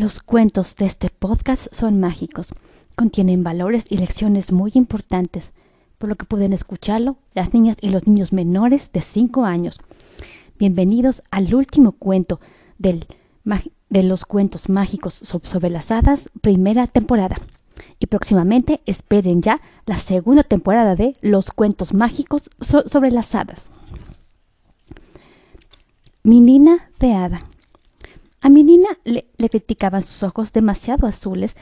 Los cuentos de este podcast son mágicos, contienen valores y lecciones muy importantes, por lo que pueden escucharlo las niñas y los niños menores de 5 años. Bienvenidos al último cuento de los cuentos mágicos sobre las hadas, primera temporada. Y próximamente esperen ya la segunda temporada de Los cuentos mágicos sobre las hadas. Minina de hada. A Minina le, le criticaban sus ojos demasiado azules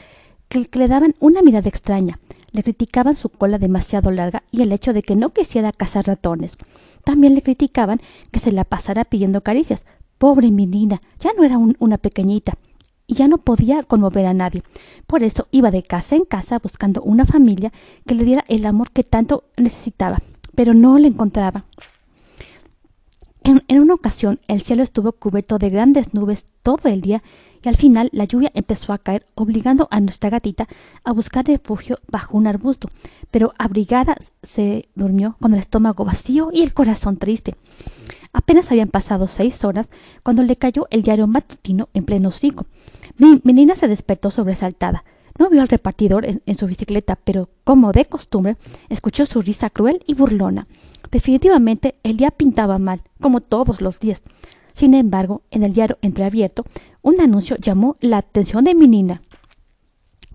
que, le daban una mirada extraña. Le criticaban su cola demasiado larga y el hecho de que no quisiera cazar ratones. También le criticaban que se la pasara pidiendo caricias. Pobre Minina, ya no era una pequeñita y ya no podía conmover a nadie. Por eso iba de casa en casa buscando una familia que le diera el amor que tanto necesitaba, pero no le encontraba. En, una ocasión el cielo estuvo cubierto de grandes nubes todo el día y al final la lluvia empezó a caer, obligando a nuestra gatita a buscar refugio bajo un arbusto, pero abrigada se durmió con el estómago vacío y el corazón triste. Apenas habían pasado seis horas cuando le cayó el diario matutino en pleno hocico. Mi menina se despertó sobresaltada. No vio al repartidor en, su bicicleta, pero, como de costumbre, escuchó su risa cruel y burlona. Definitivamente el día pintaba mal, como todos los días. Sin embargo, en el diario entreabierto, un anuncio llamó la atención de Menina.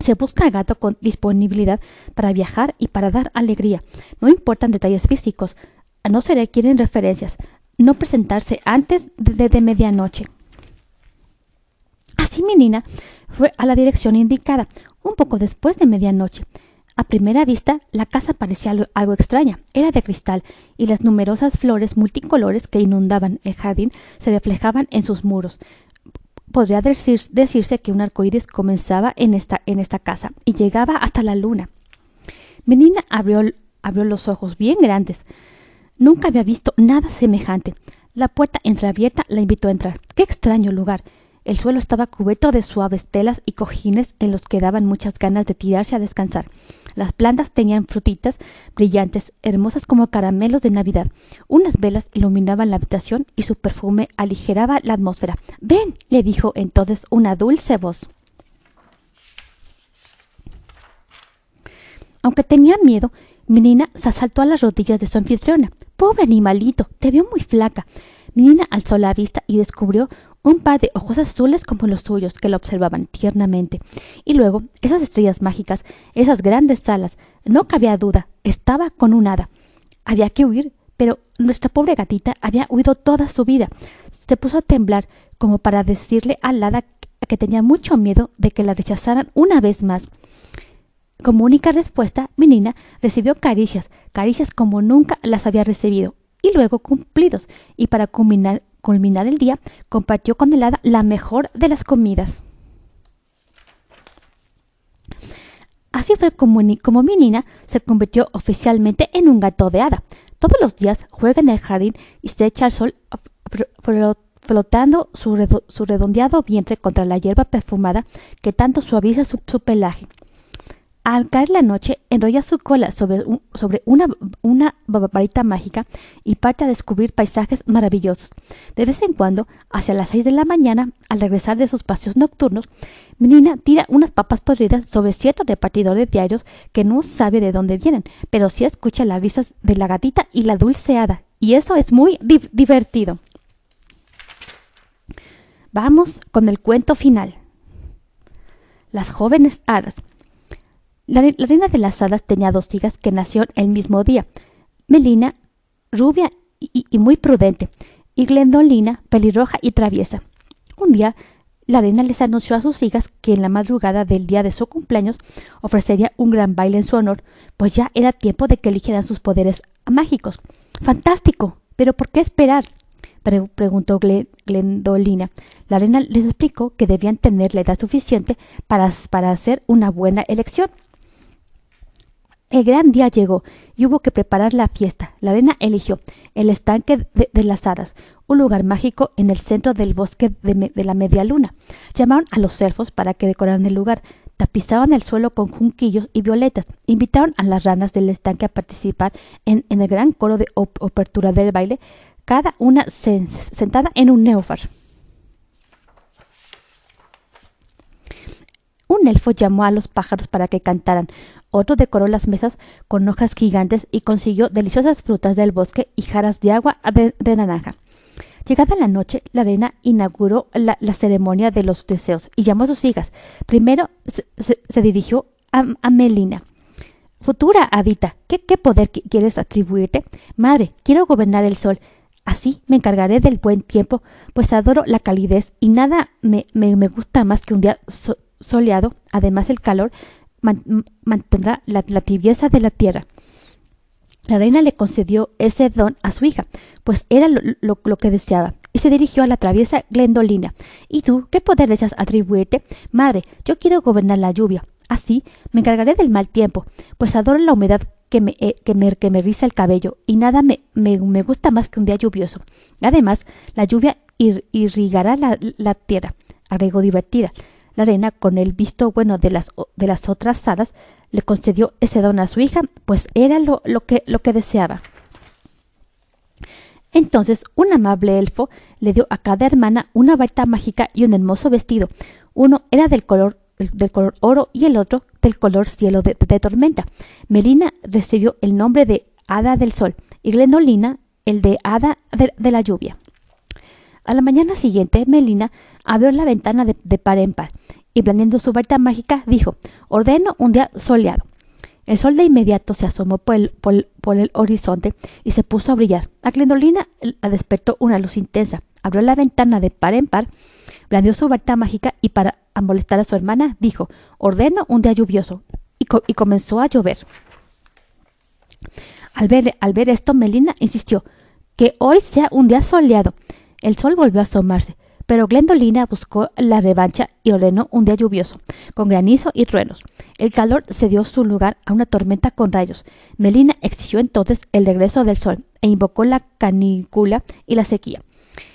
Se busca gato con disponibilidad para viajar y para dar alegría. No importan detalles físicos, a no ser que quieren referencias no presentarse antes de, medianoche. Así Menina fue a la dirección indicada, un poco después de medianoche. A primera vista, la casa parecía algo, extraña. Era de cristal, y las numerosas flores multicolores que inundaban el jardín se reflejaban en sus muros. Podría decirse que un arcoíris comenzaba en esta, en esta casa y llegaba hasta la luna. Menina abrió, abrió los ojos bien grandes. Nunca había visto nada semejante. La puerta entreabierta la invitó a entrar. ¡Qué extraño lugar! El suelo estaba cubierto de suaves telas y cojines en los que daban muchas ganas de tirarse a descansar. Las plantas tenían frutitas brillantes, hermosas como caramelos de Navidad. Unas velas iluminaban la habitación y su perfume aligeraba la atmósfera. Ven, le dijo entonces una dulce voz. Aunque tenía miedo, Menina se asaltó a las rodillas de su anfitriona. Pobre animalito, te veo muy flaca. Menina alzó la vista y descubrió un par de ojos azules como los suyos que la observaban tiernamente. Y luego, esas estrellas mágicas, esas grandes alas, no cabía duda, estaba con un hada. Había que huir, pero nuestra pobre gatita había huido toda su vida. Se puso a temblar como para decirle al hada que tenía mucho miedo de que la rechazaran una vez más. Como única respuesta, Menina recibió caricias, caricias como nunca las había recibido, y luego cumplidos, y para culminar, culminar el día, compartió con el hada la mejor de las comidas. Así fue como, como Menina se convirtió oficialmente en un gato de hada. Todos los días juega en el jardín y se echa al sol flotando su, redondeado vientre contra la hierba perfumada que tanto suaviza su pelaje. Al caer la noche, enrolla su cola sobre, sobre una, una mágica y parte a descubrir paisajes maravillosos. De vez en cuando, hacia las seis de la mañana, al regresar de sus paseos nocturnos, Menina tira unas papas podridas sobre cierto repartidor de diarios que no sabe de dónde vienen, pero sí escucha las risas de la gatita y la dulce hada, y eso es muy divertido. Vamos con el cuento final. Las jóvenes hadas. La, reina de las hadas tenía dos hijas que nacieron el mismo día. Melina, rubia y, muy prudente, y Glendolina, pelirroja y traviesa. Un día, la reina les anunció a sus hijas que en la madrugada del día de su cumpleaños ofrecería un gran baile en su honor, pues ya era tiempo de que eligieran sus poderes mágicos. ¡Fantástico! ¿Pero por qué esperar? preguntó Glendolina. La reina les explicó que debían tener la edad suficiente para, para hacer una buena elección. El gran día llegó y hubo que preparar la fiesta. La reina eligió el estanque de, las hadas, un lugar mágico en el centro del bosque de, la media luna. Llamaron a los elfos para que decoraran el lugar, tapizaban el suelo con junquillos y violetas, invitaron a las ranas del estanque a participar en, el gran coro de apertura del baile, cada una sentada en un neófar. Un elfo llamó a los pájaros para que cantaran, otro decoró las mesas con hojas gigantes y consiguió deliciosas frutas del bosque y jarras de agua de, naranja. Llegada la noche, la reina inauguró la, ceremonia de los deseos y llamó a sus hijas. Primero se, dirigió a, Melina. Futura Adita, ¿qué, poder quieres atribuirte? Madre, quiero gobernar el sol. Así me encargaré del buen tiempo, pues adoro la calidez y nada me, gusta más que un día soleado. Además, el calor mantendrá la, tibieza de la tierra. La reina le concedió ese don a su hija, pues era lo, que deseaba, y se dirigió a la traviesa Glendolina. ¿Y tú qué poder deseas atribuirte? Madre, yo quiero gobernar la lluvia. Así me encargaré del mal tiempo, pues adoro la humedad que me, eh, que me, que me riza el cabello, y nada me, me, gusta más que un día lluvioso. Además, la lluvia irrigará la, la tierra, agregó divertida. La reina, con el visto bueno de las, de las otras hadas, le concedió ese don a su hija, pues era lo, lo, que, lo que deseaba. Entonces un amable elfo le dio a cada hermana una varita mágica y un hermoso vestido. Uno era del color, del color oro y el otro del color cielo de, tormenta. Melina recibió el nombre de Hada del Sol y Glendolina el de Hada de la Lluvia. A la mañana siguiente, Melina abrió la ventana de, par en par y blandiendo su varita mágica dijo ordeno un día soleado. El sol de inmediato se asomó por el, horizonte y se puso a brillar. A Glendolina la despertó una luz intensa. Abrió la ventana de par en par, blandió su varita mágica y para molestar a su hermana dijo ordeno un día lluvioso y, comenzó a llover. Al ver, al ver esto, Melina insistió que hoy sea un día soleado. El sol volvió a asomarse, pero Glendolina buscó la revancha y ordenó un día lluvioso, con granizo y truenos. El calor cedió su lugar a una tormenta con rayos. Melina exigió entonces el regreso del sol e invocó la canícula y la sequía.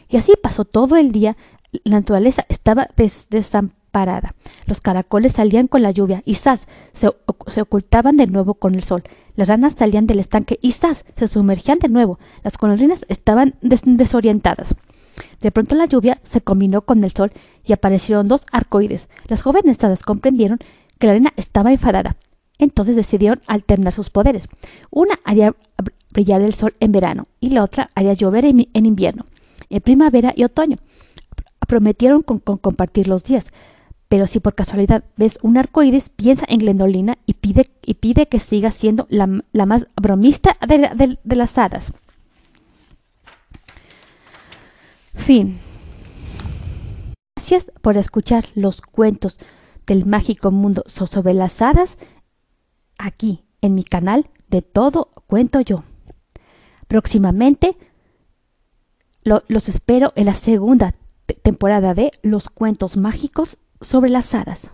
Y así pasó todo el día. La naturaleza estaba desamparada. Los caracoles salían con la lluvia y ¡zas! Se, ocultaban de nuevo con el sol. Las ranas salían del estanque y ¡zas! se sumergían de nuevo. Las colorinas estaban desorientadas. De pronto la lluvia se combinó con el sol y aparecieron dos arcoídes. Las jóvenes todas comprendieron que la arena estaba enfadada. Entonces decidieron alternar sus poderes. Una haría brillar el sol en verano y la otra haría llover en, invierno, en primavera y otoño. Prometieron con, compartir los días. Pero si por casualidad ves un arcoíris, piensa en Glendolina y pide, y pide que siga siendo la, más bromista de las hadas. Fin. Gracias por escuchar los cuentos del mágico mundo hadas aquí en mi canal de todo cuento yo. Próximamente los espero en la segunda temporada de los cuentos mágicos sobre las hadas.